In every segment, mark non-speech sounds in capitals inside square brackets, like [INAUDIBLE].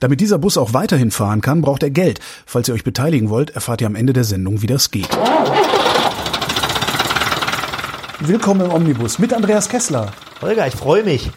Damit dieser Bus auch weiterhin fahren kann, braucht er Geld. Falls ihr euch beteiligen wollt, erfahrt ihr am Ende der Sendung, wie das geht. Willkommen im Omnibus mit Andreas Kessler. Holger, ich freue mich.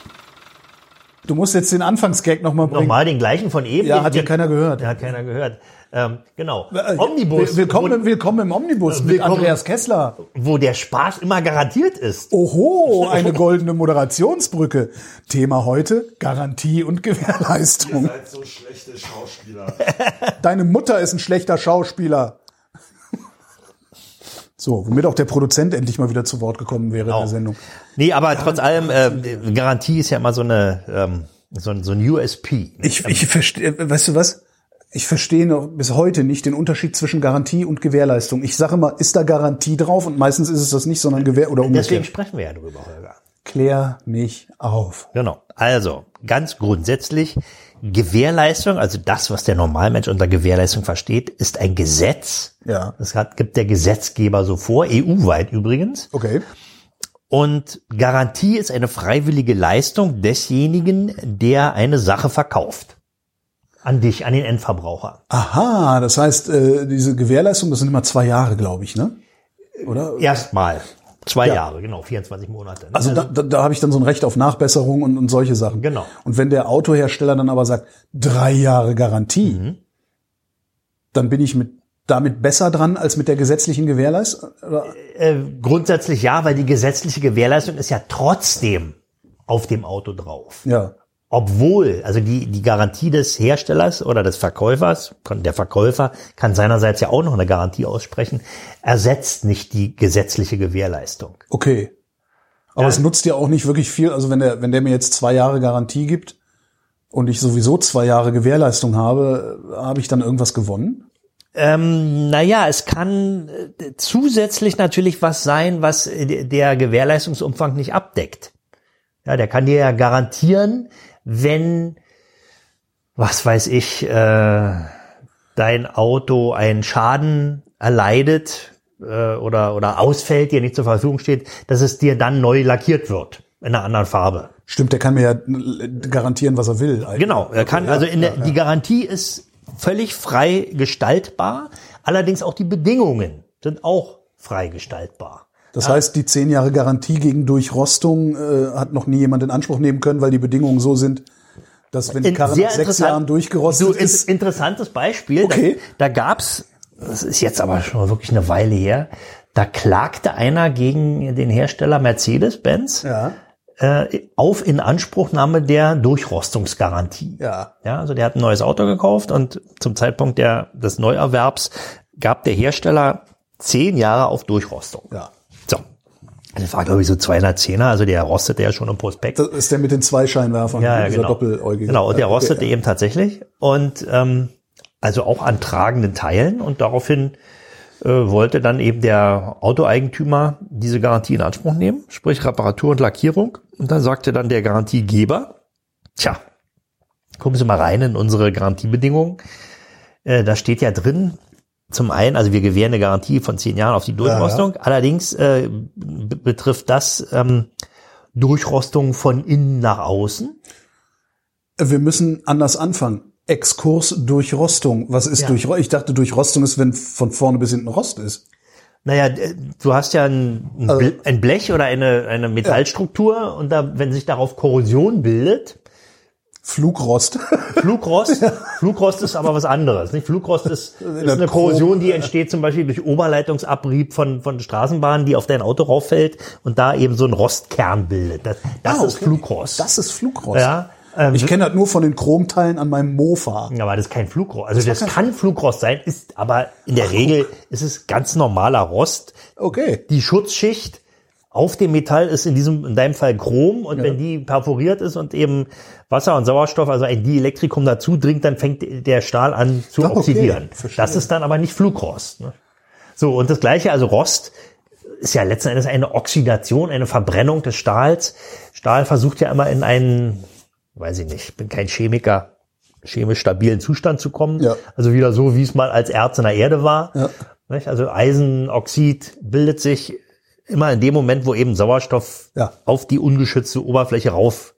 Du musst jetzt den Anfangsgag nochmal bringen. Nochmal den gleichen von eben. Ja, hat ja keiner gehört. Ja, hat keiner gehört. Ähm, genau. Äh, Omnibus. Willkommen, willkommen im Omnibus mit Willkommen. Andreas Kessler. Wo der Spaß immer garantiert ist. Oho, [LAUGHS] eine goldene Moderationsbrücke. Thema heute Garantie und Gewährleistung. Ihr seid so schlechte Schauspieler. [LAUGHS] Deine Mutter ist ein schlechter Schauspieler. So, womit auch der Produzent endlich mal wieder zu Wort gekommen wäre in der Sendung. Nee, aber trotz allem, äh, Garantie ist ja immer so eine, ähm, so, ein- so ein USP. Ich, ich verstehe, weißt du was? Ich verstehe noch bis heute nicht den Unterschied zwischen Garantie und Gewährleistung. Ich sage mal, ist da Garantie drauf und meistens ist es das nicht, sondern Gewähr oder Deswegen umgekehrt. sprechen wir ja darüber, Holger. Klär mich auf. Genau. Also, ganz grundsätzlich, Gewährleistung, also das, was der Normalmensch unter Gewährleistung versteht, ist ein Gesetz. Ja. Das hat, gibt der Gesetzgeber so vor, EU-weit übrigens. Okay. Und Garantie ist eine freiwillige Leistung desjenigen, der eine Sache verkauft. An dich, an den Endverbraucher. Aha, das heißt, äh, diese Gewährleistung, das sind immer zwei Jahre, glaube ich, ne? Oder? Erstmal. Zwei Ja. Jahre, genau, 24 Monate. ne? Also da, da, da habe ich dann so ein Recht auf Nachbesserung und, und solche Sachen. Genau. Und wenn der Autohersteller dann aber sagt, drei Jahre Garantie, Mhm. dann bin ich mit damit besser dran als mit der gesetzlichen Gewährleistung? Oder? äh, grundsätzlich ja, weil die gesetzliche Gewährleistung ist ja trotzdem auf dem Auto drauf. Ja. Obwohl, also die, die Garantie des Herstellers oder des Verkäufers, der Verkäufer kann seinerseits ja auch noch eine Garantie aussprechen, ersetzt nicht die gesetzliche Gewährleistung. Okay. Aber es nutzt ja auch nicht wirklich viel. Also wenn der, wenn der mir jetzt zwei Jahre Garantie gibt und ich sowieso zwei Jahre Gewährleistung habe, äh, habe ich dann irgendwas gewonnen? Ähm, naja, es kann äh, zusätzlich natürlich was sein, was äh, der Gewährleistungsumfang nicht abdeckt. Ja, der kann dir ja garantieren, wenn, was weiß ich, äh, dein Auto einen Schaden erleidet äh, oder, oder ausfällt, dir nicht zur Verfügung steht, dass es dir dann neu lackiert wird in einer anderen Farbe. Stimmt, der kann mir ja garantieren, was er will. eigentlich. Genau, er kann, also in der, die Garantie ist völlig frei gestaltbar, allerdings auch die Bedingungen sind auch frei gestaltbar. Das heißt, die zehn Jahre Garantie gegen Durchrostung äh, hat noch nie jemand in Anspruch nehmen können, weil die Bedingungen so sind, dass wenn die Karre nach sechs Jahren durchgerostet so, ist, Interessantes Beispiel. Okay. Da, da gab's, das ist jetzt aber schon wirklich eine Weile her, da klagte einer gegen den Hersteller Mercedes-Benz ja, äh, auf Inanspruchnahme der Durchrostungsgarantie. ja, Ja, also der hat ein neues Auto gekauft und zum Zeitpunkt der, des Neuerwerbs gab der Hersteller zehn Jahre auf Durchrostung. ja. Das war, glaube ich, so 210er, also der rostete ja schon im Prospekt. Das ist der mit den zwei Scheinwerfern, ja, ja, dieser genau. doppeläugige. Genau, und der Okay, rostete ja. eben tatsächlich. Und ähm, also auch an tragenden Teilen. Und daraufhin äh, wollte dann eben der Autoeigentümer diese Garantie in Anspruch nehmen, sprich Reparatur und Lackierung. Und dann sagte dann der Garantiegeber, tja, gucken Sie mal rein in unsere Garantiebedingungen. Äh, da steht ja drin, zum einen, also wir gewähren eine Garantie von zehn Jahren auf die Durchrostung. Allerdings äh, betrifft das ähm, Durchrostung von innen nach außen. Wir müssen anders anfangen. Exkurs Durchrostung. Was ist Ja. Durchrostung? Ich dachte, Durchrostung ist, wenn von vorne bis hinten Rost ist. Naja, du hast ja ein, ein Also- ein Blech oder eine, eine Metallstruktur und da, wenn sich darauf Korrosion bildet, Flugrost. [LAUGHS] Flugrost, Flugrost ist aber was anderes. Nicht? Flugrost ist, [LAUGHS] ist eine Korrosion, die entsteht zum Beispiel durch Oberleitungsabrieb von, von Straßenbahnen, die auf dein Auto rauffällt und da eben so ein Rostkern bildet. Das, das Ah, ist okay. Flugrost. Das ist Flugrost. ja, ähm, Ich kenne das nur von den Chromteilen an meinem Mofa. Ja, aber das ist kein Flugrost. Also das, kann Flugrost sein, ist aber in der Regel ist es ganz normaler Rost. Okay. Die Schutzschicht auf dem Metall ist in diesem, in deinem Fall Chrom und wenn die perforiert ist und eben Wasser und Sauerstoff, also ein Dielektrikum dazu dringt, dann fängt der Stahl an zu okay. oxidieren. Verstehe. Das ist dann aber nicht Flugrost. Ne? So, und das gleiche, also Rost ist ja letzten Endes eine Oxidation, eine Verbrennung des Stahls. Stahl versucht ja immer in einen, weiß ich nicht, bin kein Chemiker, chemisch stabilen Zustand zu kommen. Ja. Also wieder so, wie es mal als Erz in der Erde war. Ja. Also Eisenoxid bildet sich immer in dem Moment, wo eben Sauerstoff Ja. auf die ungeschützte Oberfläche rauf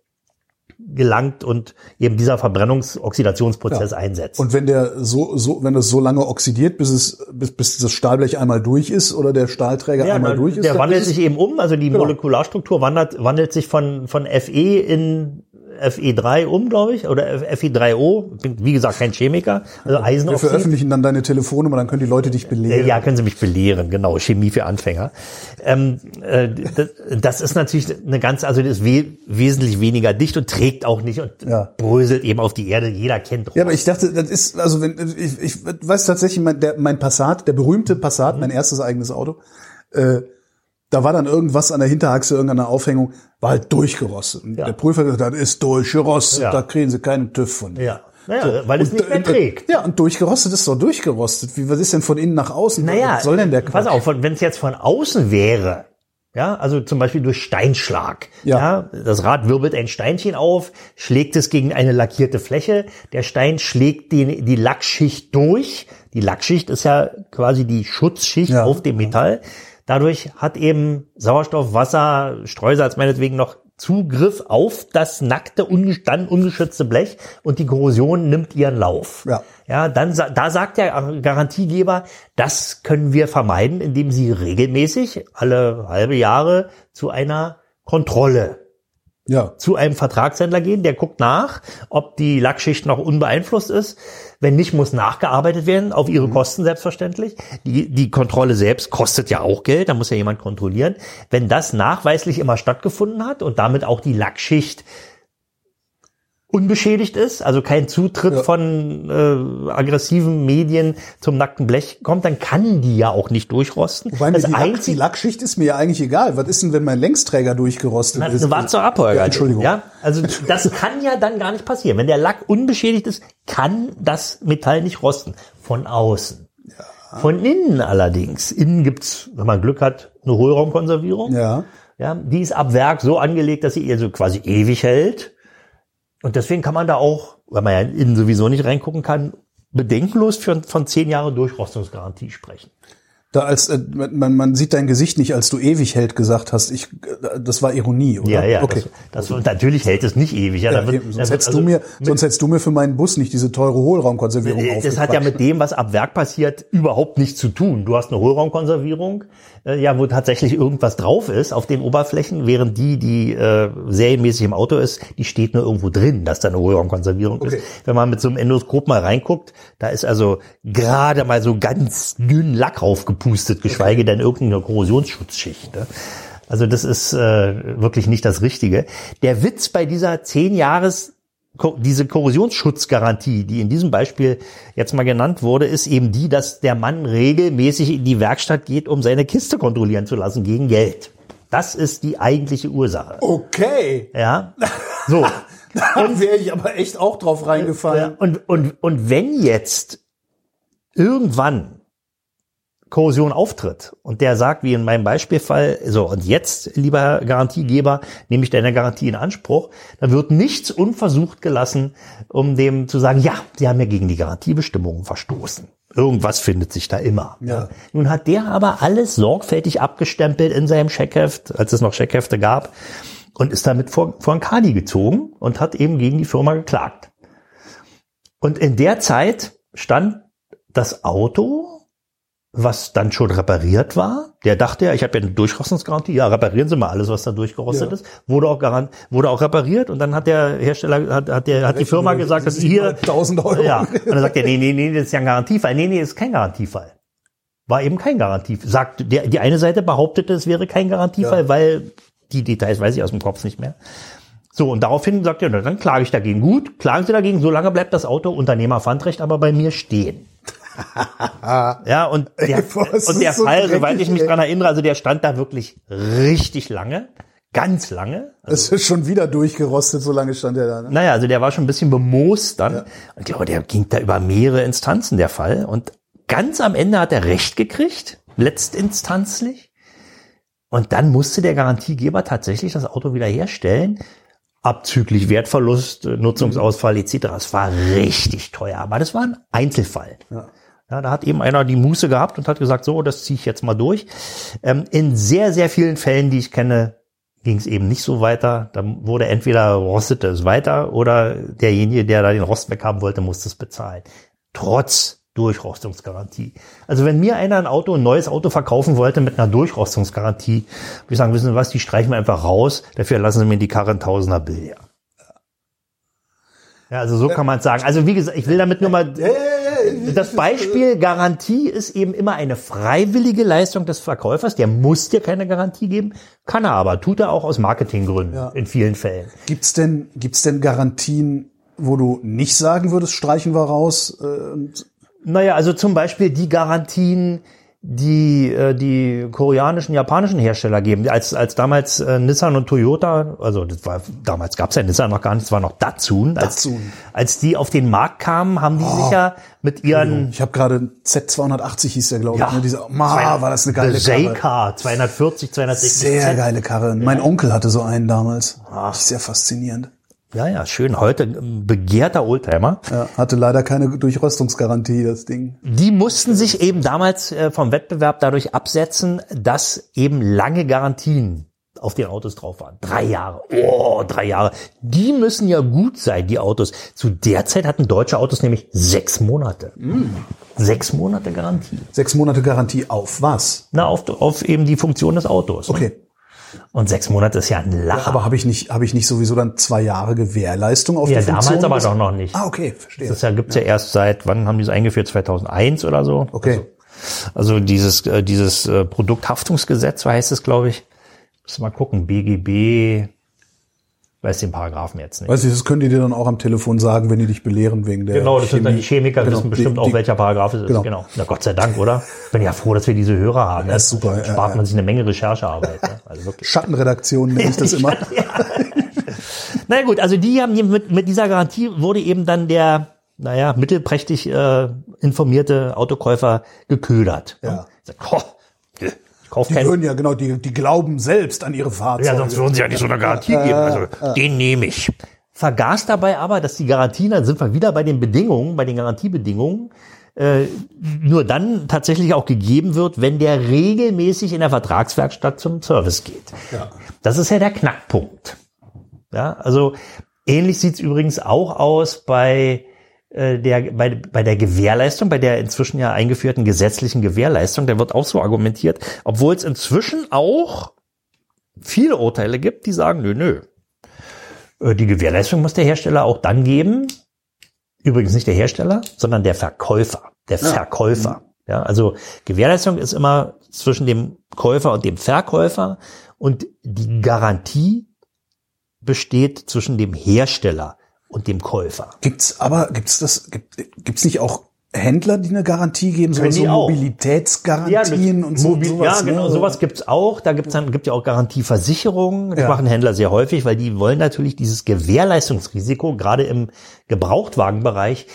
gelangt und eben dieser Verbrennungsoxidationsprozess Ja. einsetzt. Und wenn der so, so, wenn das so lange oxidiert, bis es, bis, bis das Stahlblech einmal durch ist oder der Stahlträger Ja, einmal na, durch ist, der dann wandelt sich eben um, also die Genau. Molekularstruktur wandert, wandelt sich von, von Fe in Fe3 um, glaube ich, oder Fe3O. Ich bin, wie gesagt, kein Chemiker. Also Wir Eisenoxid. veröffentlichen dann deine Telefonnummer, dann können die Leute dich Äh, belehren. Ja, können Sie mich belehren, genau, Chemie für Anfänger. Ähm, äh, das, das ist natürlich eine ganz, also das ist we wesentlich weniger dicht und trägt auch nicht und Ja. bröselt eben auf die Erde. Jeder kennt Rost. Ja, aber ich dachte, das ist, also wenn, ich, ich weiß tatsächlich, mein, der, mein Passat, der berühmte Passat, Mhm. mein erstes eigenes Auto, äh, da war dann irgendwas an der Hinterachse, irgendeine Aufhängung, war halt durchgerostet. Und Ja. der Prüfer hat gesagt, das ist durchgerostet, Ja. da kriegen Sie keinen TÜV von. Ja, naja, weil es Und, nicht mehr trägt. Ja, und durchgerostet ist doch durchgerostet. Wie, was ist denn von innen nach außen? Naja, was soll denn der pass Quatsch? auf, wenn es jetzt von außen wäre, ja, also zum Beispiel durch Steinschlag, Ja. ja. das Rad wirbelt ein Steinchen auf, schlägt es gegen eine lackierte Fläche, der Stein schlägt die, die Lackschicht durch, die Lackschicht ist ja quasi die Schutzschicht Ja. auf dem Metall, dadurch hat eben Sauerstoff, Wasser, Streusalz meinetwegen noch Zugriff auf das nackte, dann ungeschützte Blech und die Korrosion nimmt ihren Lauf. Ja. Ja, dann da sagt der Garantiegeber, das können wir vermeiden, indem sie regelmäßig alle halbe Jahre zu einer Kontrolle Ja, zu einem Vertragshändler gehen, der guckt nach, ob die Lackschicht noch unbeeinflusst ist. Wenn nicht, muss nachgearbeitet werden, auf ihre Kosten selbstverständlich. Die, die Kontrolle selbst kostet ja auch Geld, da muss ja jemand kontrollieren. Wenn das nachweislich immer stattgefunden hat und damit auch die Lackschicht unbeschädigt ist, also kein Zutritt Ja. von äh, aggressiven Medien zum nackten Blech kommt, dann kann die ja auch nicht durchrosten. Wobei mir das die, Lack, die Lackschicht ist mir ja eigentlich egal. Was ist denn, wenn mein Längsträger durchgerostet Na, ist? eine Warze Abheuer. Ja, Entschuldigung. Ja, also das kann ja dann gar nicht passieren. Wenn der Lack unbeschädigt ist, kann das Metall nicht rosten. Von außen. Von innen allerdings. Innen gibt's, wenn man Glück hat, eine Hohlraumkonservierung. Ja. Ja, die ist ab Werk so angelegt, dass sie also quasi ewig hält. Und deswegen kann man da auch, weil man ja innen sowieso nicht reingucken kann, bedenkenlos für, von zehn Jahre Durchrostungsgarantie sprechen. Da als äh, man, man sieht dein Gesicht nicht, als du ewig hält gesagt hast. Ich, äh, das war Ironie, oder? Ja, ja. Okay. Das, das, natürlich hält es nicht ewig. Ja, Ja, da wird, eben, da sonst, hättest also du mir, mit- sonst hättest du mir für meinen Bus nicht diese teure Hohlraumkonservierung Das hat ja mit dem, was ab Werk passiert, überhaupt nichts zu tun. Du hast eine Hohlraumkonservierung, äh, ja, wo tatsächlich irgendwas drauf ist auf den Oberflächen, während die, die äh, serienmäßig im Auto ist, die steht nur irgendwo drin, dass da eine Hohlraumkonservierung Okay. ist. Wenn man mit so einem Endoskop mal reinguckt, da ist also gerade mal so ganz dünn Lack raufgepustet, geschweige denn irgendeine Korrosionsschutzschicht. Ne? Also das ist äh, wirklich nicht das Richtige. Der Witz bei dieser zehn Jahres diese Korrosionsschutzgarantie, die in diesem Beispiel jetzt mal genannt wurde, ist eben die, dass der Mann regelmäßig in die Werkstatt geht, um seine Kiste kontrollieren zu lassen gegen Geld. Das ist die eigentliche Ursache. Okay. Ja. So. [LAUGHS] Da wäre ich aber echt auch drauf reingefallen. Und, und, und wenn jetzt irgendwann Korrosion auftritt und der sagt, wie in meinem Beispielfall, so und jetzt, lieber Garantiegeber, nehme ich deine Garantie in Anspruch, dann wird nichts unversucht gelassen, um dem zu sagen, ja, Sie haben ja gegen die Garantiebestimmungen verstoßen. Irgendwas findet sich da immer. Ja. Nun hat der aber alles sorgfältig abgestempelt in seinem Scheckheft, als es noch Scheckhefte gab, und ist damit vor, vor ein Kadi gezogen und hat eben gegen die Firma geklagt. Und in der Zeit stand das Auto, was dann schon repariert war. Der dachte ja, ich habe ja eine Durchrostungsgarantie. Ja, reparieren Sie mal alles, was da durchgerostet Ja. ist. Wurde auch garant, wurde auch repariert. Und dann hat der Hersteller, hat, hat der, hat die Firma gesagt, dass hier, 1000 Euro. ja. Und dann sagt er, nee, nee, nee, das ist ja ein Garantiefall. Nee, nee, das ist kein Garantiefall. War eben kein Garantiefall. Sagt, der, die eine Seite behauptete, es wäre kein Garantiefall, Ja. weil die Details weiß ich aus dem Kopf nicht mehr. So, und daraufhin sagt er, na, dann klage ich dagegen. Gut, klagen Sie dagegen, solange bleibt das Auto Unternehmerpfandrecht aber bei mir stehen. [LAUGHS] ja, und der, Ey, boah, und der so Fall, soweit ich mich dran erinnere, also der stand da wirklich richtig lange, ganz lange. Es ist schon wieder durchgerostet, so lange stand er da. Ne? Naja, also der war schon ein bisschen bemoost dann. Und ich glaube, der ging da über mehrere Instanzen, der Fall. Und ganz am Ende hat er Recht gekriegt, letztinstanzlich. Und dann musste der Garantiegeber tatsächlich das Auto wieder herstellen. Abzüglich Wertverlust, Nutzungsausfall etc. Es war richtig teuer, aber das war ein Einzelfall. Ja. Ja, da hat eben einer die Muße gehabt und hat gesagt, so, das ziehe ich jetzt mal durch. Ähm, in sehr, sehr vielen Fällen, die ich kenne, ging es eben nicht so weiter. Da wurde entweder rostete es weiter oder derjenige, der da den Rost weghaben wollte, musste es bezahlen. Trotz Durchrostungsgarantie. Also wenn mir einer ein Auto, ein neues Auto verkaufen wollte mit einer Durchrostungsgarantie, würde ich sagen, wissen Sie was, die streichen wir einfach raus, dafür lassen Sie mir die Karre ein Tausender Bill, ja. Ja, also so kann man es sagen. Also wie gesagt, ich will damit nur mal das [LAUGHS] Beispiel Garantie ist eben immer eine freiwillige Leistung des Verkäufers. Der muss dir keine Garantie geben, kann er aber, tut er auch aus Marketinggründen Ja. in vielen Fällen. Gibt's denn, gibt's denn Garantien, wo du nicht sagen würdest, streichen wir raus? Äh, Naja, also zum Beispiel die Garantien, die äh, die koreanischen, japanischen Hersteller geben. Als als damals äh, Nissan und Toyota, also das war damals gab's ja Nissan noch gar nicht, es war noch Datsun. Als, Datsun. als die auf den Markt kamen, haben die sich ja mit ihren ich habe gerade Z280 hieß der, glaube ich. Ja. Ne? Diese, Ma, war das eine geile Karre. J-Car 240, 260 Sehr geile Karre. Mein Onkel hatte so einen damals. Sehr faszinierend. Ja, ja, schön. Heute ein begehrter Oldtimer. Ja, hatte leider keine Durchrostungsgarantie, das Ding. Die mussten sich eben damals äh, vom Wettbewerb dadurch absetzen, dass eben lange Garantien auf den Autos drauf waren. Drei Jahre. Oh, drei Jahre. Die müssen ja gut sein, die Autos. Zu der Zeit hatten deutsche Autos nämlich sechs Monate. Sechs Monate Garantie. Sechs Monate Garantie auf was? Na, auf, auf eben die Funktion des Autos. Okay. Und sechs Monate ist ja ein Lacher. Aber habe ich nicht, habe ich nicht sowieso dann zwei Jahre Gewährleistung auf ja, die Funktion? damals aber doch noch nicht. Ah, okay, verstehe. Das ja, gibt's ja. erst seit, wann haben die es eingeführt? 2001 oder so? okay. Also dieses, äh, dieses äh, Produkthaftungsgesetz, so heißt es, glaube ich. Muss mal gucken, BGB, weiß den Paragraphen jetzt nicht. Weißt du, das können die dir dann auch am Telefon sagen, wenn die dich belehren wegen der Genau, das sind dann die Chemiker, Genau, wissen bestimmt die- auch, die- welcher Paragraph es ist. genau. Genau. Na Gott sei Dank, oder? Bin ja froh, dass wir diese Hörer haben. Ne? ist super, ja, Spart ja. man sich eine Menge Recherchearbeit. Ne? Also wirklich. Schattenredaktion nenne ich das [LAUGHS] immer. Na ja, gut, also die haben mit, mit dieser Garantie wurde eben dann der, naja, mittelprächtig äh, informierte Autokäufer geködert. Ja. Sagt, "Ho, ich kauf Die keinen würden ja genau, die, die glauben selbst an ihre Fahrzeuge. Ja, sonst würden sie ja nicht so eine Garantie geben. Also, den nehme ich. Vergaß dabei aber, dass die Garantien, dann sind wir wieder bei den Bedingungen, bei den Garantiebedingungen, äh, nur dann tatsächlich auch gegeben wird, wenn der regelmäßig in der Vertragswerkstatt zum Service geht. Ja. Das ist ja der Knackpunkt. Ja, also ähnlich sieht's übrigens auch aus bei äh, der, bei, bei der Gewährleistung, bei der inzwischen ja eingeführten gesetzlichen Gewährleistung, da wird auch so argumentiert, obwohl es inzwischen auch viele Urteile gibt, die sagen, nö, nö. Äh, Die Gewährleistung muss der Hersteller auch dann geben. Übrigens nicht der Hersteller, sondern der Verkäufer. Der Verkäufer. Ja, also Gewährleistung ist immer zwischen dem Käufer und dem Verkäufer und die Garantie besteht zwischen dem Hersteller und dem Käufer. Gibt's aber, gibt's das, gibt, gibt's nicht auch Händler, die eine Garantie geben, so, so. Mobilitätsgarantien und so Mobil sowas? Ja, genau, ne? sowas gibt's auch. Da gibt's dann gibt ja auch Garantieversicherungen. Das Ja. machen Händler sehr häufig, weil die wollen natürlich dieses Gewährleistungsrisiko gerade im Gebrauchtwagenbereich.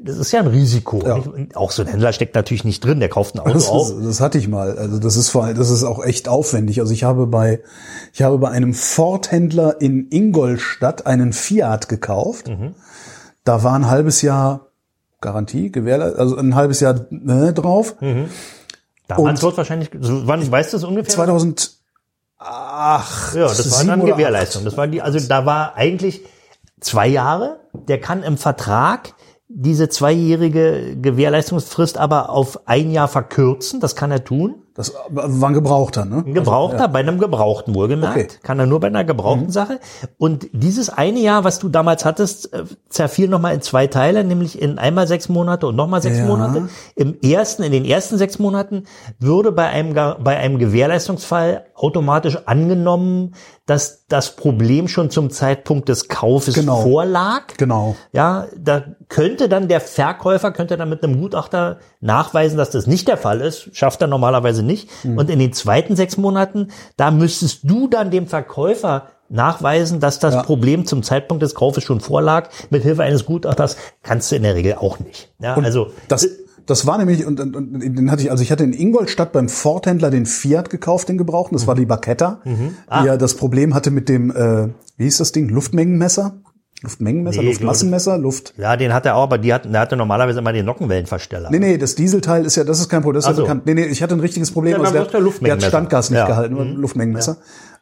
Das ist ja ein Risiko. Ja. auch so ein Händler steckt natürlich nicht drin. Der kauft ein Auto Das, auf. das hatte ich mal. Also das ist vor allem, das ist auch echt aufwendig. Also ich habe bei, ich habe bei einem Ford-Händler in Ingolstadt einen Fiat gekauft. Mhm. Da war ein halbes Jahr Garantie, Gewährleistung, also ein halbes Jahr ne, drauf. Damals wird wahrscheinlich, wann weißt du das ungefähr? 2008. Ja, das war dann Gewährleistung. Das war die, also da war eigentlich zwei Jahre. Der kann im Vertrag diese zweijährige Gewährleistungsfrist aber auf ein Jahr verkürzen. Das kann er tun. Das war ein Gebrauchter, ne? Ein Gebrauchter, bei einem Gebrauchten wohlgemerkt. Okay. Kann er nur bei einer gebrauchten Sache. Und dieses eine Jahr, was du damals hattest, äh, zerfiel nochmal in zwei Teile, nämlich in einmal sechs Monate und nochmal sechs Ja. Monate. Im ersten, in den ersten sechs Monaten würde bei einem, bei einem Gewährleistungsfall automatisch angenommen, dass das Problem schon zum Zeitpunkt des Kaufes Genau. vorlag. Genau. Ja, da könnte dann der Verkäufer, könnte dann mit einem Gutachter nachweisen, dass das nicht der Fall ist, schafft er normalerweise nicht. Mhm. Und in den zweiten sechs Monaten, da müsstest du dann dem Verkäufer nachweisen, dass das Ja. Problem zum Zeitpunkt des Kaufes schon vorlag. Mit Hilfe eines Gutachters kannst du in der Regel auch nicht. Ja, also Das, das war nämlich, und, und, und den hatte ich, also ich hatte in Ingolstadt beim Ford-Händler den Fiat gekauft, den gebrauchten. Das war die Bacchetta, Ah. die ja das Problem hatte mit dem, äh, wie hieß das Ding? Luftmengenmesser? Luftmengenmesser, Nee, Luftmassenmesser, Luft. ja, den hat er auch, aber die hat, der hatte normalerweise immer den Nockenwellenversteller. Nee, nee, das Dieselteil ist ja, das ist kein Problem, das ist so. ja bekannt. Nee, nee, ich hatte ein richtiges Problem. Ja, also der, der der hat. Standgas nicht Ja. Mhm. gehalten, nur Luftmengenmesser.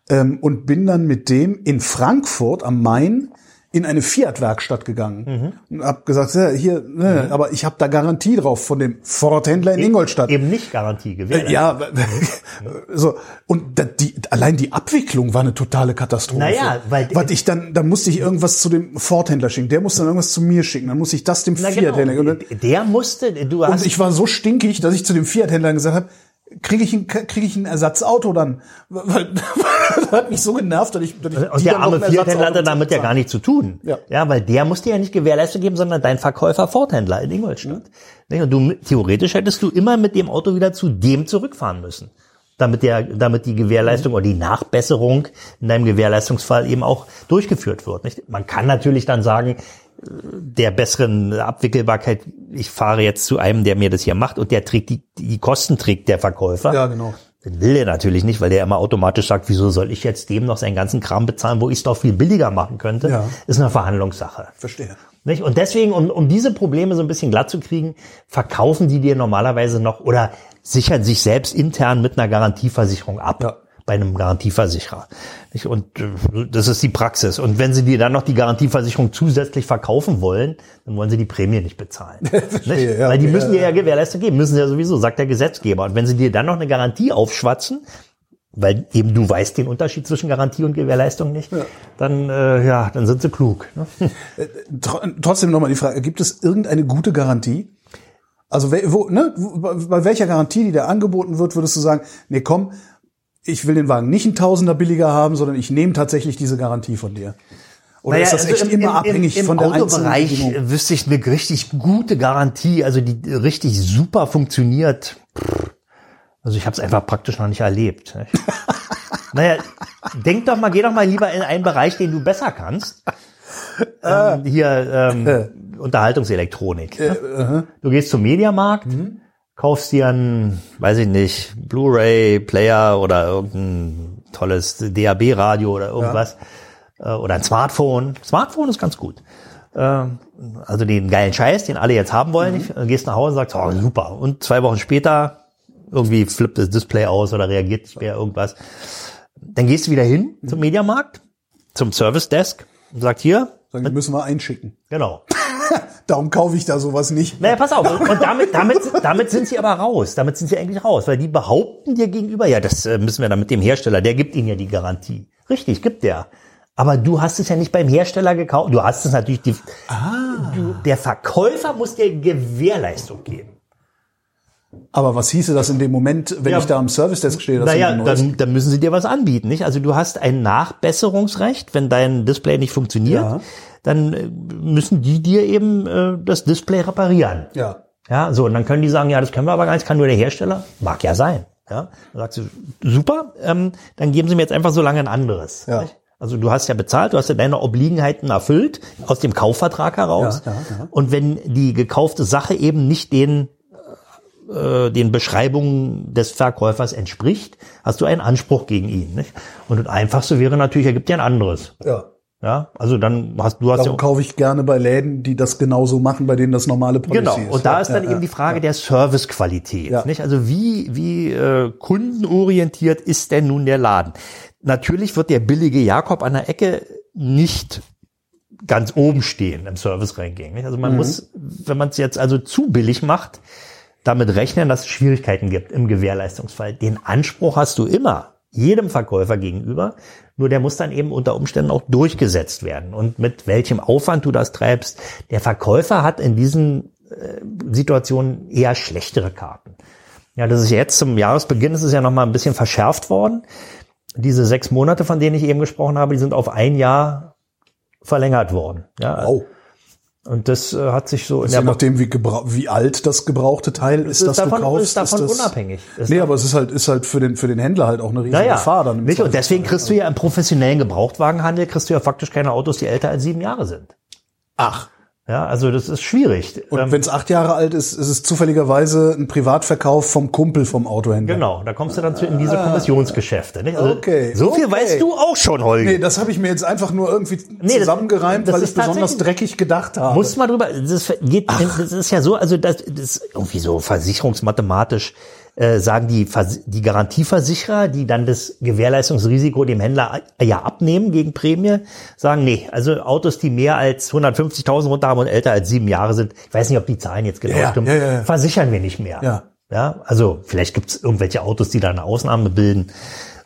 Ähm, und bin dann mit dem in Frankfurt am Main in eine Fiat-Werkstatt gegangen Mhm. und hab gesagt, ja, hier, ne, aber ich habe da Garantie drauf von dem Ford-Händler in Ingolstadt. Eben nicht Garantie gewährt. Äh, Ja, [LAUGHS] so und da, die, allein die Abwicklung war eine totale Katastrophe. Naja, weil- was ich dann, dann musste ich irgendwas zu dem Ford-Händler schicken, der musste dann irgendwas zu mir schicken, dann musste ich das dem Na genau. Fiat-Händler und, dann- Der musste, du und hast ich war so stinkig, dass ich zu dem Fiat-Händler gesagt habe, kriege ich, ein, krieg ich ein Ersatzauto dann? Weil, das [LAUGHS] hat mich so genervt, dass ich, dass ich Und die der arme ein Fiat-Händler hatte damit ja gar nichts zu tun. Ja. ja, weil der musste ja nicht Gewährleistung geben, sondern dein Verkäufer Ford-Händler in Ingolstadt. Nicht? Und du, theoretisch hättest du immer mit dem Auto wieder zu dem zurückfahren müssen. Damit der, damit die Gewährleistung oder die Nachbesserung in deinem Gewährleistungsfall eben auch durchgeführt wird. Nicht? Man kann natürlich dann sagen, äh, der besseren Abwickelbarkeit, ich fahre jetzt zu einem, der mir das hier macht und der trägt die, die Kosten trägt der Verkäufer. Ja, genau. Das will er natürlich nicht, weil der immer automatisch sagt, wieso soll ich jetzt dem noch seinen ganzen Kram bezahlen, wo ich es doch viel billiger machen könnte. Ja. Ist eine Verhandlungssache. Verstehe. Nicht? Und deswegen, um, um diese Probleme so ein bisschen glatt zu kriegen, verkaufen die dir normalerweise noch oder sichern sich selbst intern mit einer Garantieversicherung ab. Ja. Bei einem Garantieversicherer. Und äh, das ist die Praxis. Und wenn sie dir dann noch die Garantieversicherung zusätzlich verkaufen wollen, dann wollen sie die Prämie nicht bezahlen. [LAUGHS] nicht? ja, Weil die müssen ja, dir ja Gewährleistung geben, müssen sie ja sowieso, sagt der Gesetzgeber. Und wenn sie dir dann noch eine Garantie aufschwatzen, weil eben du weißt den Unterschied zwischen Garantie und Gewährleistung nicht, dann äh, ja, dann sind sie klug. Ne? [LAUGHS] Tr trotzdem nochmal die Frage, gibt es irgendeine gute Garantie? Also wo, ne, bei welcher Garantie, die da angeboten wird, würdest du sagen, nee, komm, ich will den Wagen nicht einen Tausender billiger haben, sondern ich nehme tatsächlich diese Garantie von dir? Oder ist das also echt im- immer im, abhängig im, von der Autobereich äh, wüsste ich eine richtig gute Garantie, also die richtig super funktioniert. Also ich habe es einfach praktisch noch nicht erlebt. nicht? [LAUGHS] naja, denk doch mal, geh doch mal lieber in einen Bereich, den du besser kannst. Ähm, hier ähm, [LAUGHS] Unterhaltungselektronik. ne? Du gehst zum Mediamarkt, kaufst dir ein, weiß ich nicht, Blu-ray-Player oder irgendein tolles DAB-Radio oder irgendwas. Äh, Oder ein Smartphone. Smartphone ist ganz gut. Ähm, Also den geilen Scheiß, den alle jetzt haben wollen. Ich, äh, gehst nach Hause und sagst, oh super. Und zwei Wochen später irgendwie flippt das Display aus oder reagiert nicht mehr irgendwas. Dann gehst du wieder hin zum Mediamarkt, zum Service Desk und sagst hier, Sagen, die müssen wir einschicken. genau. [LAUGHS] [LAUGHS] Darum kaufe ich da sowas nicht. Naja, pass auf. Und damit, [LAUGHS] damit, damit sind sie aber raus. Damit sind sie eigentlich raus, weil die behaupten dir gegenüber, ja, das äh, müssen wir dann mit dem Hersteller, der gibt ihnen ja die Garantie. Richtig, gibt der. Aber du hast es ja nicht beim Hersteller gekauft. Du hast es natürlich, die, du, der Verkäufer muss dir Gewährleistung geben. Aber was hieße das in dem Moment, wenn Ja. ich da am Service Desk stehe? dass Naja, dann, dann müssen sie dir was anbieten, nicht? Also du hast ein Nachbesserungsrecht, wenn dein Display nicht funktioniert, Ja. dann äh, müssen die dir eben äh, das Display reparieren. ja. Ja, so, und dann können die sagen, ja, das können wir aber gar nicht, kann nur der Hersteller. Mag ja sein. Ja, dann sagst du, super, ähm, dann geben sie mir jetzt einfach so lange ein anderes. Ja. Nicht? Also du hast ja bezahlt, du hast ja deine Obliegenheiten erfüllt aus dem Kaufvertrag heraus. Ja, ja, ja. Und wenn die gekaufte Sache eben nicht den äh, den Beschreibungen des Verkäufers entspricht, hast du einen Anspruch gegen ihn. Nicht? Und das Einfachste wäre natürlich, er gibt dir ein anderes. ja. Ja, also dann hast du hast Darum ja kaufe ich gerne bei Läden, die das genauso machen, bei denen das normale Policy Genau. ist. Und da ja, ist dann ja, eben die Frage der Servicequalität. Ja. Nicht? Also wie, wie äh, kundenorientiert ist denn nun der Laden? Natürlich wird der billige Jakob an der Ecke nicht ganz oben stehen im Service-Ranking. nicht? Also man Mhm. muss, wenn man es jetzt also zu billig macht, damit rechnen, dass es Schwierigkeiten gibt im Gewährleistungsfall. Den Anspruch hast du immer, jedem Verkäufer gegenüber, nur der muss dann eben unter Umständen auch durchgesetzt werden. Und mit welchem Aufwand du das treibst, der Verkäufer hat in diesen äh, Situationen eher schlechtere Karten. Ja, das ist jetzt zum Jahresbeginn, ist es ja nochmal ein bisschen verschärft worden. Diese sechs Monate, von denen ich eben gesprochen habe, die sind auf ein Jahr verlängert worden. Ja, Wow. Und das äh, hat sich so in Je nachdem, wie, wie alt das gebrauchte Teil ist, ist das davon, du kaufst. ist davon das, unabhängig. Ist Nee, aber es ist halt, ist halt für den, für den Händler halt auch eine riesige Naja, Gefahr dann. nicht? Und deswegen kriegst du ja im professionellen Gebrauchtwagenhandel kriegst du ja faktisch keine Autos, die älter als sieben Jahre sind. Ach. Ja, also das ist schwierig. Und Ähm, wenn es acht Jahre alt ist, ist es zufälligerweise ein Privatverkauf vom Kumpel vom Autohändler. genau, da kommst du dann zu, in diese Kommissionsgeschäfte. Nicht? Also, Ah. Okay, So viel okay. weißt du auch schon, Holger. Nee, das habe ich mir jetzt einfach nur irgendwie das- zusammengereimt, das weil ist ich besonders dreckig gedacht habe. Muss mal drüber, das geht, das ist ja so, also das, das ist irgendwie so versicherungsmathematisch äh, sagen die, Vers die Garantieversicherer, die dann das Gewährleistungsrisiko dem Händler ja abnehmen gegen Prämie, sagen, nee, also Autos, die mehr als 150.000 runter haben und älter als sieben Jahre sind, ich weiß nicht, ob die Zahlen jetzt genau Ja, stimmen, ja, ja, ja. versichern wir nicht mehr. Ja. Ja, also vielleicht gibt es irgendwelche Autos, die da eine Ausnahme bilden.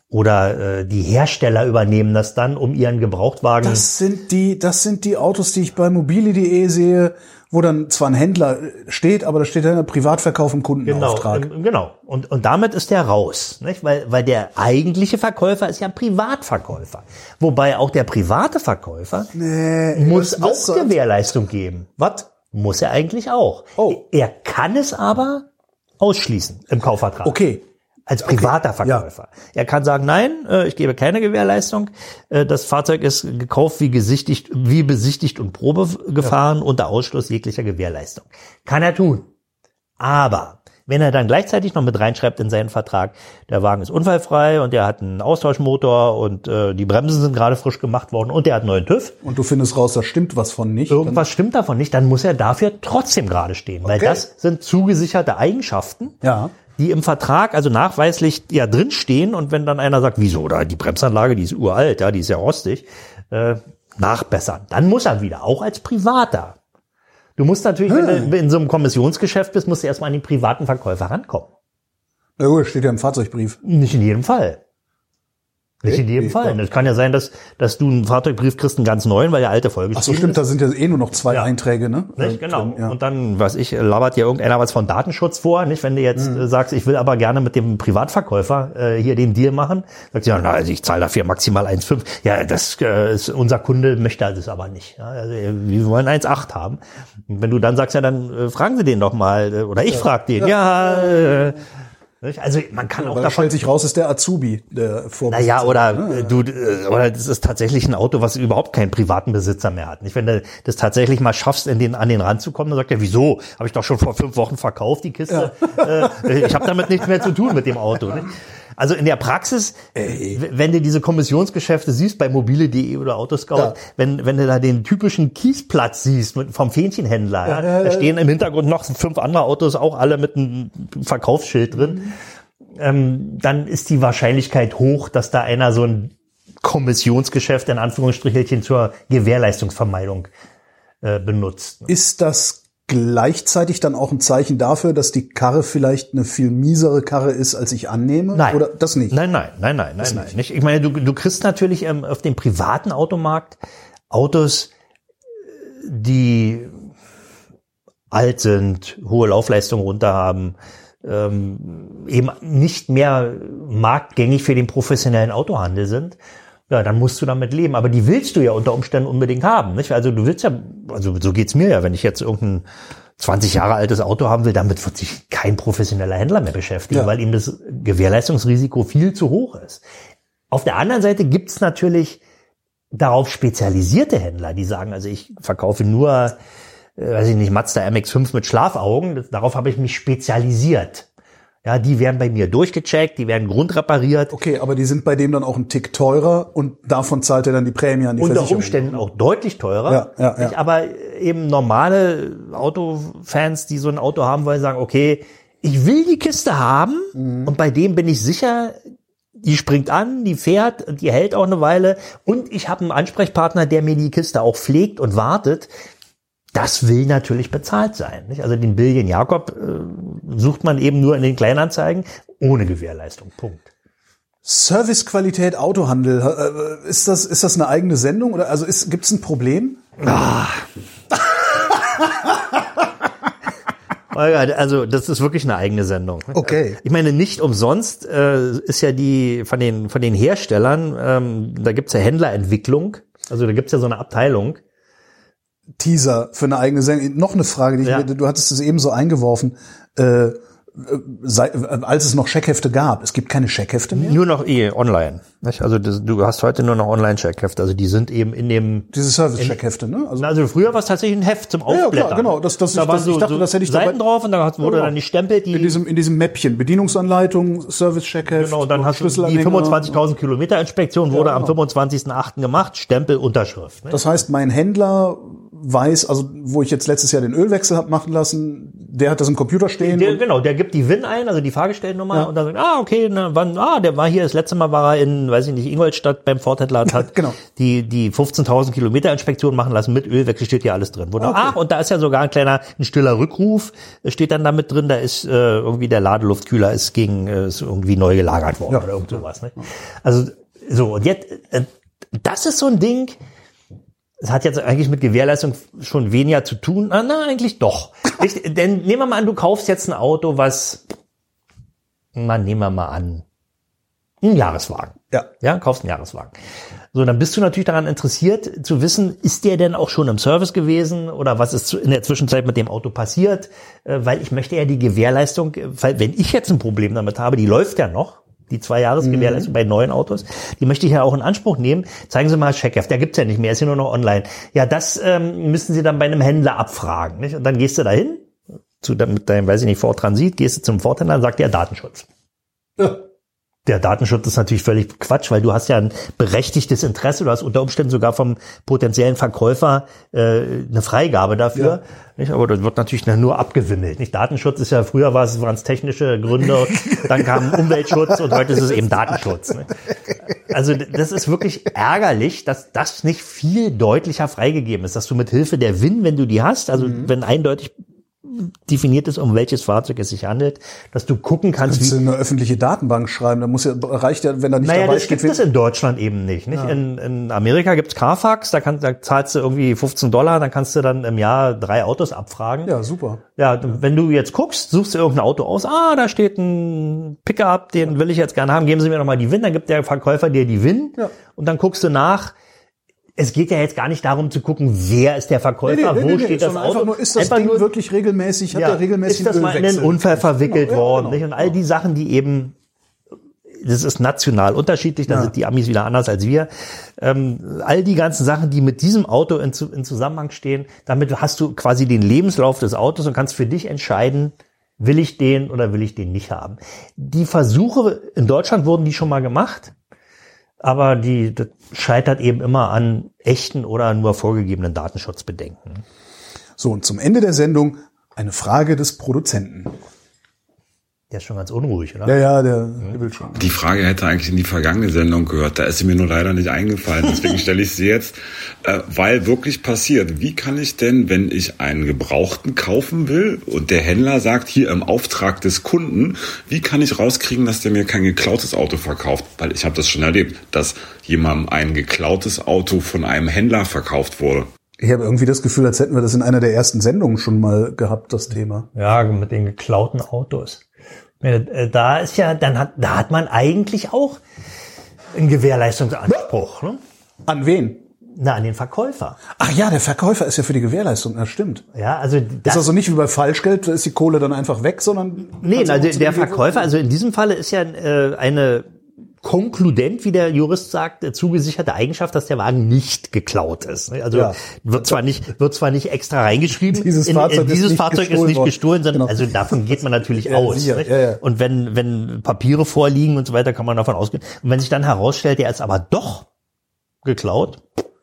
Oder äh, die Hersteller übernehmen das dann, um ihren Gebrauchtwagen. Das sind die, das sind die Autos, die ich bei mobile.de sehe, wo dann zwar ein Händler steht, aber da steht dann ein Privatverkauf im Genau, Kundenauftrag. ähm, genau. Und, und damit ist der raus, nicht? Weil, weil der eigentliche Verkäufer ist ja ein Privatverkäufer. Wobei auch der private Verkäufer muss was- auch was soll- Gewährleistung geben. Was? Muss er eigentlich auch. Oh. Er kann es aber ausschließen im Kaufvertrag. Okay. Als privater Verkäufer. Er kann sagen, nein, äh, ich gebe keine Gewährleistung. Äh, Das Fahrzeug ist gekauft wie gesichtigt, wie besichtigt und Probe gefahren unter Ausschluss jeglicher Gewährleistung. Kann er tun. Aber wenn er dann gleichzeitig noch mit reinschreibt in seinen Vertrag, der Wagen ist unfallfrei und er hat einen Austauschmotor und äh, die Bremsen sind gerade frisch gemacht worden und er hat einen neuen TÜV, Und du findest raus, da stimmt was von nicht. irgendwas stimmt davon nicht, dann muss er dafür trotzdem gerade stehen, weil Okay. das sind zugesicherte Eigenschaften, Ja. Die im Vertrag also nachweislich ja drinstehen und wenn dann einer sagt, wieso, da die Bremsanlage, die ist uralt, ja, die ist ja rostig, äh, nachbessern. Dann muss er wieder, auch als Privater. Du musst natürlich, wenn du in so einem Kommissionsgeschäft bist, musst du erstmal an den privaten Verkäufer rankommen. Na gut, steht ja im Fahrzeugbrief. Nicht in jedem Fall. Nicht in jedem Fall. Es kann ja sein, dass, dass du einen Fahrzeugbrief kriegst, einen ganz neuen, weil der alte vollgeschrieben Ach so, stimmt, da sind ja eh nur noch zwei Ja. Einträge, ne? Nicht? Äh, Genau. drin, ja. Und dann, was ich, labert ja irgendeiner was von Datenschutz vor, nicht? Wenn du jetzt äh, sagst, ich will aber gerne mit dem Privatverkäufer äh, hier den Deal machen, sagt ja, na, also ich zahle dafür maximal 1,5. Ja, das äh, ist, unser Kunde möchte das aber nicht. Ja, also äh, wir wollen 1,8 haben. Und wenn du dann sagst, ja, dann äh, fragen Sie den doch mal, äh, oder ich frag den. Ja, äh, nicht? Also man kann auch Weil davon stellt sich raus, ist der Azubi, der Vorbesitzer. naja, oder äh, du, äh, oder das ist tatsächlich ein Auto, was überhaupt keinen privaten Besitzer mehr hat. Nicht, wenn du das tatsächlich mal schaffst, in den an den Rand zu kommen, dann sagt er, wieso? Habe ich doch schon vor fünf Wochen verkauft die Kiste. Äh, ich habe damit nichts mehr zu tun mit dem Auto. Nicht? Also in der Praxis, wenn du diese Kommissionsgeschäfte siehst bei mobile.de oder Autoscout, Ja. wenn, wenn du da den typischen Kiesplatz siehst mit, vom Fähnchenhändler, ja, da stehen im Hintergrund noch fünf andere Autos, auch alle mit einem Verkaufsschild drin ähm, dann ist die Wahrscheinlichkeit hoch, dass da einer so ein Kommissionsgeschäft in Anführungsstrichelchen zur Gewährleistungsvermeidung äh, benutzt. Ist das gleichzeitig dann auch ein Zeichen dafür, dass die Karre vielleicht eine viel miesere Karre ist, als ich annehme? Nein. Oder das nicht? Nein, nein, nein, nein, nein, nein. Nicht. Ich meine, du, du kriegst natürlich ähm, auf dem privaten Automarkt Autos, die alt sind, hohe Laufleistung runter haben, ähm, eben nicht mehr marktgängig für den professionellen Autohandel sind. Ja, dann musst du damit leben. Aber die willst du ja unter Umständen unbedingt haben. Nicht? Also du willst ja, also so geht's mir ja, wenn ich jetzt irgendein 20 Jahre altes Auto haben will, damit wird sich kein professioneller Händler mehr beschäftigen, Ja. weil ihm das Gewährleistungsrisiko viel zu hoch ist. Auf der anderen Seite gibt's natürlich darauf spezialisierte Händler, die sagen, also ich verkaufe nur, äh, weiß ich nicht, Mazda MX-5 mit Schlafaugen, das, darauf habe ich mich spezialisiert. Ja, die werden bei mir durchgecheckt, die werden grundrepariert, Okay, aber die sind bei dem dann auch ein Tick teurer und davon zahlt er dann die Prämie an die unter Versicherung. Umständen auch deutlich teurer. Ja, ja, ja. Aber eben normale Autofans, die so ein Auto haben wollen, sagen, okay, ich will die Kiste haben Mhm. und bei dem bin ich sicher, die springt an, die fährt und die hält auch eine Weile und ich habe einen Ansprechpartner, der mir die Kiste auch pflegt und wartet. Das will natürlich bezahlt sein. Nicht? Also den Billion Jakob äh, sucht man eben nur in den Kleinanzeigen ohne Gewährleistung. Punkt. Servicequalität Autohandel, äh, ist das, ist das eine eigene Sendung oder also ist, gibt's ein Problem? [LAUGHS] Holger, Also das ist wirklich eine eigene Sendung. Okay. Ich meine, nicht umsonst äh, ist ja die von den von den Herstellern, ähm, da gibt's ja Händlerentwicklung, also da gibt's ja so eine Abteilung, Teaser für eine eigene Sendung. Noch eine Frage, die ich, Ja. du hattest es eben so eingeworfen. Äh, sei, äh, als es noch Scheckhefte gab. Es gibt keine Scheckhefte mehr. Nur noch eh online. Nicht? Also das, du hast heute nur noch Online-Checkhefte. Also die sind eben in dem. Diese Service-Checkhefte, ne? Also, Also früher war es tatsächlich ein Heft zum ja, Aufblättern. klar, genau. Das, das, Da ich, das, so, ich dachte, so das hätte ich Seiten dabei, drauf und dann wurde genau. dann die Stempel, die in diesem, in diesem Mäppchen. Bedienungsanleitung, Service-Checkheft. Genau, dann hast du die Schlüsselanhänger. 25.000 Kilometer Inspektion wurde am genau. 25.08. gemacht, Stempel, Unterschrift. Ne? Das heißt, mein Händler weiß, also wo ich jetzt letztes Jahr den Ölwechsel habe machen lassen, der hat das im Computer stehen. Der, genau, der gibt die WIN ein, also die Fahrgestellnummer, Ja. und dann sagt, ah, okay, na, wann, ah, der war hier, das letzte Mal war er in, weiß ich nicht, Ingolstadt beim Ford-Händler [LAUGHS] hat genau. die, die 15.000 Kilometer Inspektion machen lassen mit Ölwechsel, steht hier alles drin. Wunderbar. Okay. Ach, und da ist ja sogar ein kleiner, ein stiller Rückruf, äh, steht dann damit drin, da ist äh, irgendwie der Ladeluftkühler ist gegen, äh, ist irgendwie neu gelagert worden Ja. oder irgend sowas. Ne? Also, so, und jetzt, äh, das ist so ein Ding, es hat jetzt eigentlich mit Gewährleistung schon weniger zu tun. Ah, na, eigentlich doch. [LAUGHS] Ich, denn nehmen wir mal an, du kaufst jetzt ein Auto, was, na, nehmen wir mal an, ein Jahreswagen. Ja. Ja, kaufst einen Jahreswagen. So, dann bist du natürlich daran interessiert zu wissen, ist der denn auch schon im Service gewesen oder was ist in der Zwischenzeit mit dem Auto passiert? Äh, Weil ich möchte ja die Gewährleistung, äh, weil wenn ich jetzt ein Problem damit habe, die läuft ja noch, die zwei Jahresgewährleistung bei neuen Autos, die möchte ich ja auch in Anspruch nehmen. Zeigen Sie mal Checkheft, der gibt's ja nicht mehr, ist ja nur noch online. Ja, das ähm, müssen Sie dann bei einem Händler abfragen. Nicht? Und dann gehst du dahin, zu, mit deinem, weiß ich nicht, Ford Transit, gehst du zum Ford-Händler und sagt der Datenschutz. [LAUGHS] Der Datenschutz ist natürlich völlig Quatsch, weil du hast ja ein berechtigtes Interesse, du hast unter Umständen sogar vom potenziellen Verkäufer äh, eine Freigabe dafür. Nicht? Aber das wird natürlich nur abgewimmelt. Nicht? Datenschutz ist ja früher war es waren es technische Gründe, [LAUGHS] dann kam Umweltschutz und heute ist es eben Datenschutz. Ne? Also das ist wirklich ärgerlich, dass das nicht viel deutlicher freigegeben ist, dass du mit Hilfe der WIN, wenn du die hast, also wenn eindeutig definiert ist, um welches Fahrzeug es sich handelt, dass du gucken kannst, Kannst du eine öffentliche Datenbank schreiben, da muss ja, reicht ja, wenn da nicht naja, dabei das steht. gibt es in Deutschland eben nicht. nicht? In, in Amerika gibt's Carfax, da, kann, da zahlst du irgendwie 15 Dollar, dann kannst du dann im Jahr drei Autos abfragen. ja, super. Ja, du- wenn du jetzt guckst, suchst du irgendein Auto aus, ah, da steht ein Pickup, den will ich jetzt gerne haben, geben Sie mir nochmal die WIN, dann gibt der Verkäufer dir die WIN Ja. und dann guckst du nach. Es geht ja jetzt gar nicht darum zu gucken, wer ist der Verkäufer, wo steht das Auto. Einfach nur, ist das Einfach Ding nur- wirklich regelmäßig, hat ja, er regelmäßig ist das mal in einen? Unfall verwickelt Genau, ja, worden genau. nicht? und all die Sachen, die eben das ist national unterschiedlich, da Ja. sind die Amis wieder anders als wir. Ähm, all die ganzen Sachen, die mit diesem Auto in, in Zusammenhang stehen, damit hast du quasi den Lebenslauf des Autos und kannst für dich entscheiden, will ich den oder will ich den nicht haben. Die Versuche in Deutschland wurden die schon mal gemacht, aber die scheitert eben immer an echten oder nur vorgegebenen Datenschutzbedenken. So, und zum Ende der Sendung eine Frage des Produzenten. Der ist schon ganz unruhig, oder? Ja, ja, der, der will schon. Die Frage hätte eigentlich in die vergangene Sendung gehört. Da ist sie mir nur leider nicht eingefallen. Deswegen [LAUGHS] stelle ich sie jetzt, äh, weil wirklich passiert. Wie kann ich denn, wenn ich einen Gebrauchten kaufen will und der Händler sagt hier im Auftrag des Kunden, wie kann ich rauskriegen, dass der mir kein geklautes Auto verkauft? Weil ich habe das schon erlebt, dass jemandem ein geklautes Auto von einem Händler verkauft wurde. Ich habe irgendwie das Gefühl, als hätten wir das in einer der ersten Sendungen schon mal gehabt, das Thema. Ja, mit den geklauten Autos. Äh, Da ist ja, dann hat, da hat man eigentlich auch einen Gewährleistungsanspruch, ne? An wen? Na, an den Verkäufer. Ach ja, der Verkäufer ist ja für die Gewährleistung, das stimmt. Ja, also Das ist also nicht wie bei Falschgeld, da ist die Kohle dann einfach weg, sondern. nee, also der Verkäufer, also in diesem Falle ist ja äh, eine konkludent, wie der Jurist sagt, äh, zugesicherte Eigenschaft, dass der Wagen nicht geklaut ist. ne? Also Ja. wird zwar nicht wird zwar nicht extra reingeschrieben, [LAUGHS] Dieses in, Fahrzeug in, ist dieses nicht Fahrzeug ist gestohlen nicht worden. gestohlen, sondern Genau. also davon geht man natürlich [LAUGHS] Ja, aus. nicht? ja, ja. Und wenn wenn Papiere vorliegen und so weiter, kann man davon ausgehen. Und wenn sich dann herausstellt, der ist aber doch geklaut,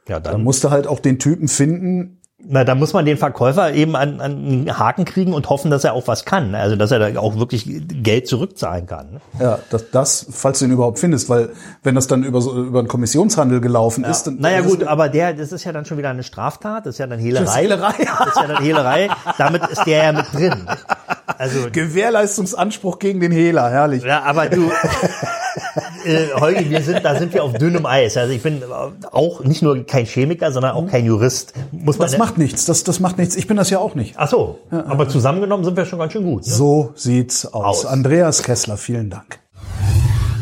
ja Dann dann musst du halt auch den Typen finden, na, da muss man den Verkäufer eben an, an einen Haken kriegen und hoffen, dass er auch was kann. Also, dass er da auch wirklich Geld zurückzahlen kann. ja, das, das, falls du ihn überhaupt findest, weil wenn das dann über so, über einen Kommissionshandel gelaufen ist, dann Naja, gut, aber der, das ist ja dann schon wieder eine Straftat, das ist ja dann Hehlerei. Das ist Hehlerei. Das ist ja dann Hehlerei. Damit ist der ja mit drin. Also, Gewährleistungsanspruch gegen den Hehler, herrlich. ja, aber du, äh, Holgi, wir sind, da sind wir auf dünnem Eis. Also ich bin äh, auch nicht nur kein Chemiker, sondern auch kein Jurist. Muss man Das macht nichts, das, das macht nichts. Ich bin das ja auch nicht. Ach so, aber zusammengenommen sind wir schon ganz schön gut. Ne? So sieht's aus. Aus. Andreas Kessler, vielen Dank.